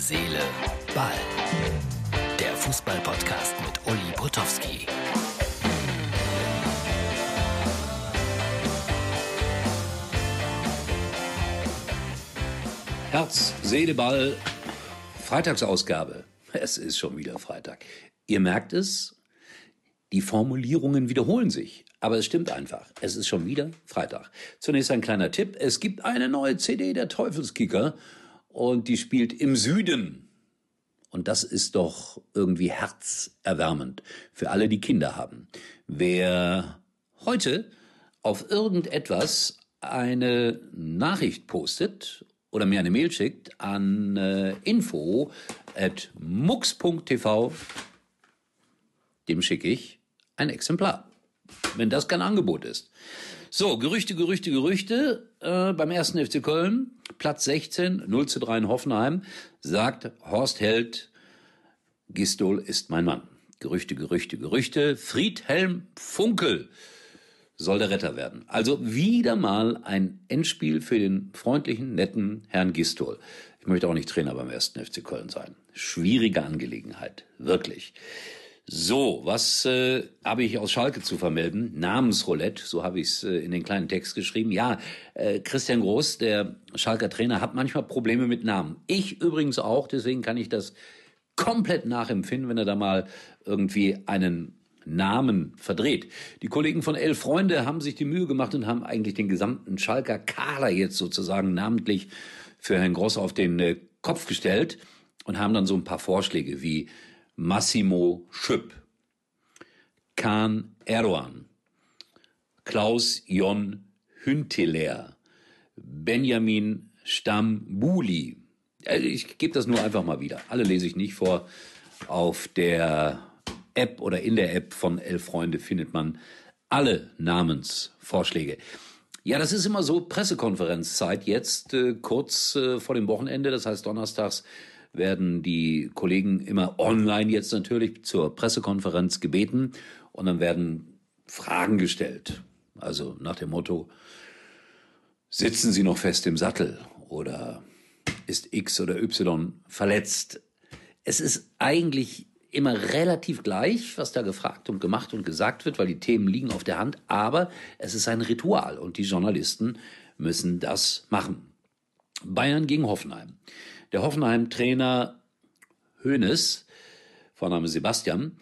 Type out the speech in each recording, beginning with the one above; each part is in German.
Seele, Ball. Der Fußball-Podcast mit Uli Potowski. Herz, Seele, Ball. Freitagsausgabe. Es ist schon wieder Freitag. Ihr merkt es, die Formulierungen wiederholen sich. Aber es stimmt einfach. Es ist schon wieder Freitag. Zunächst ein kleiner Tipp. Es gibt eine neue CD der Teufelskicker und die spielt im Süden. Und das ist doch irgendwie herzerwärmend für alle, die Kinder haben. Wer heute auf irgendetwas eine Nachricht postet oder mir eine Mail schickt an äh, info at mux.tv, dem schicke ich ein Exemplar. Wenn das kein Angebot ist. So, Gerüchte, Gerüchte, Gerüchte. Äh, beim ersten FC Köln, Platz 16, 0 zu 3 in Hoffenheim, sagt Horst Held, Gistol ist mein Mann. Gerüchte, Gerüchte, Gerüchte. Friedhelm Funkel soll der Retter werden. Also wieder mal ein Endspiel für den freundlichen, netten Herrn Gistol. Ich möchte auch nicht Trainer beim ersten FC Köln sein. Schwierige Angelegenheit, wirklich. So, was äh, habe ich aus Schalke zu vermelden? Namensroulette, so habe ich es äh, in den kleinen Text geschrieben. Ja, äh, Christian Groß, der Schalker Trainer, hat manchmal Probleme mit Namen. Ich übrigens auch, deswegen kann ich das komplett nachempfinden, wenn er da mal irgendwie einen Namen verdreht. Die Kollegen von Elf Freunde haben sich die Mühe gemacht und haben eigentlich den gesamten Schalker Kader jetzt sozusagen namentlich für Herrn Groß auf den äh, Kopf gestellt und haben dann so ein paar Vorschläge wie Massimo Schüpp, Kahn Erdogan, Klaus Jon Hünteler, Benjamin Stambuli. Also ich gebe das nur einfach mal wieder. Alle lese ich nicht vor. Auf der App oder in der App von Elf Freunde findet man alle Namensvorschläge. Ja, das ist immer so Pressekonferenzzeit jetzt, äh, kurz äh, vor dem Wochenende. Das heißt, donnerstags werden die Kollegen immer online jetzt natürlich zur Pressekonferenz gebeten und dann werden Fragen gestellt. Also nach dem Motto, sitzen Sie noch fest im Sattel oder ist X oder Y verletzt? Es ist eigentlich immer relativ gleich, was da gefragt und gemacht und gesagt wird, weil die Themen liegen auf der Hand, aber es ist ein Ritual und die Journalisten müssen das machen. Bayern gegen Hoffenheim. Der Hoffenheim-Trainer Hoeneß, Vorname Sebastian,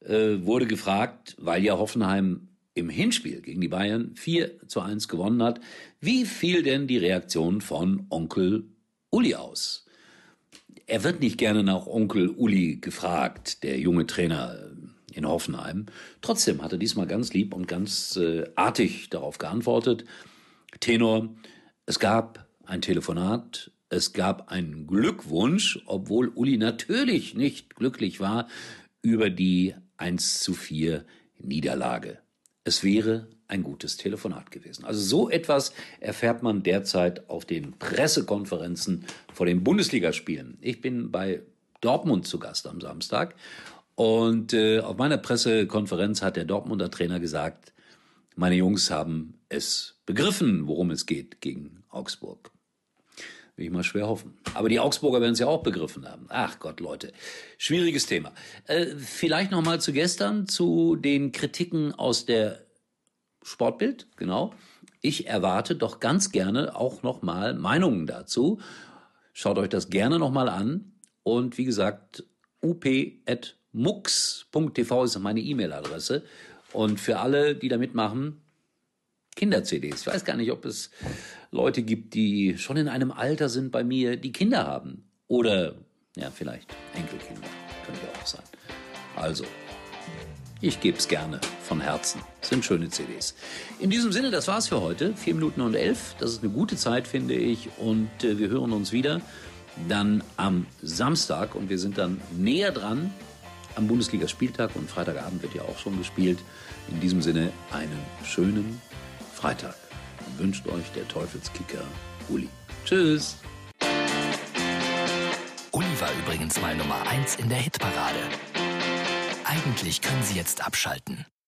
äh, wurde gefragt, weil ja Hoffenheim im Hinspiel gegen die Bayern 4 zu 1 gewonnen hat, wie fiel denn die Reaktion von Onkel Uli aus? Er wird nicht gerne nach Onkel Uli gefragt, der junge Trainer in Hoffenheim. Trotzdem hat er diesmal ganz lieb und ganz äh, artig darauf geantwortet. Tenor, es gab ein Telefonat es gab einen Glückwunsch, obwohl Uli natürlich nicht glücklich war über die 1 zu 4 Niederlage. Es wäre ein gutes Telefonat gewesen. Also so etwas erfährt man derzeit auf den Pressekonferenzen vor den Bundesligaspielen. Ich bin bei Dortmund zu Gast am Samstag und äh, auf meiner Pressekonferenz hat der Dortmunder Trainer gesagt, meine Jungs haben es begriffen, worum es geht gegen Augsburg. Will ich mal schwer hoffen. Aber die Augsburger werden es ja auch begriffen haben. Ach Gott, Leute. Schwieriges Thema. Äh, vielleicht noch mal zu gestern, zu den Kritiken aus der Sportbild, genau. Ich erwarte doch ganz gerne auch noch mal Meinungen dazu. Schaut euch das gerne noch mal an. Und wie gesagt, up.mux.tv ist meine E-Mail-Adresse. Und für alle, die da mitmachen, Kinder-CDs. Ich weiß gar nicht, ob es Leute gibt, die schon in einem Alter sind bei mir, die Kinder haben. Oder, ja, vielleicht Enkelkinder. Könnte auch sein. Also, ich gebe es gerne von Herzen. Sind schöne CDs. In diesem Sinne, das war's für heute. Vier Minuten und elf. Das ist eine gute Zeit, finde ich. Und äh, wir hören uns wieder dann am Samstag. Und wir sind dann näher dran am Bundesligaspieltag. Und Freitagabend wird ja auch schon gespielt. In diesem Sinne einen schönen Freitag. Wünscht euch der Teufelskicker Uli. Tschüss. Uli war übrigens mal Nummer 1 in der Hitparade. Eigentlich können Sie jetzt abschalten.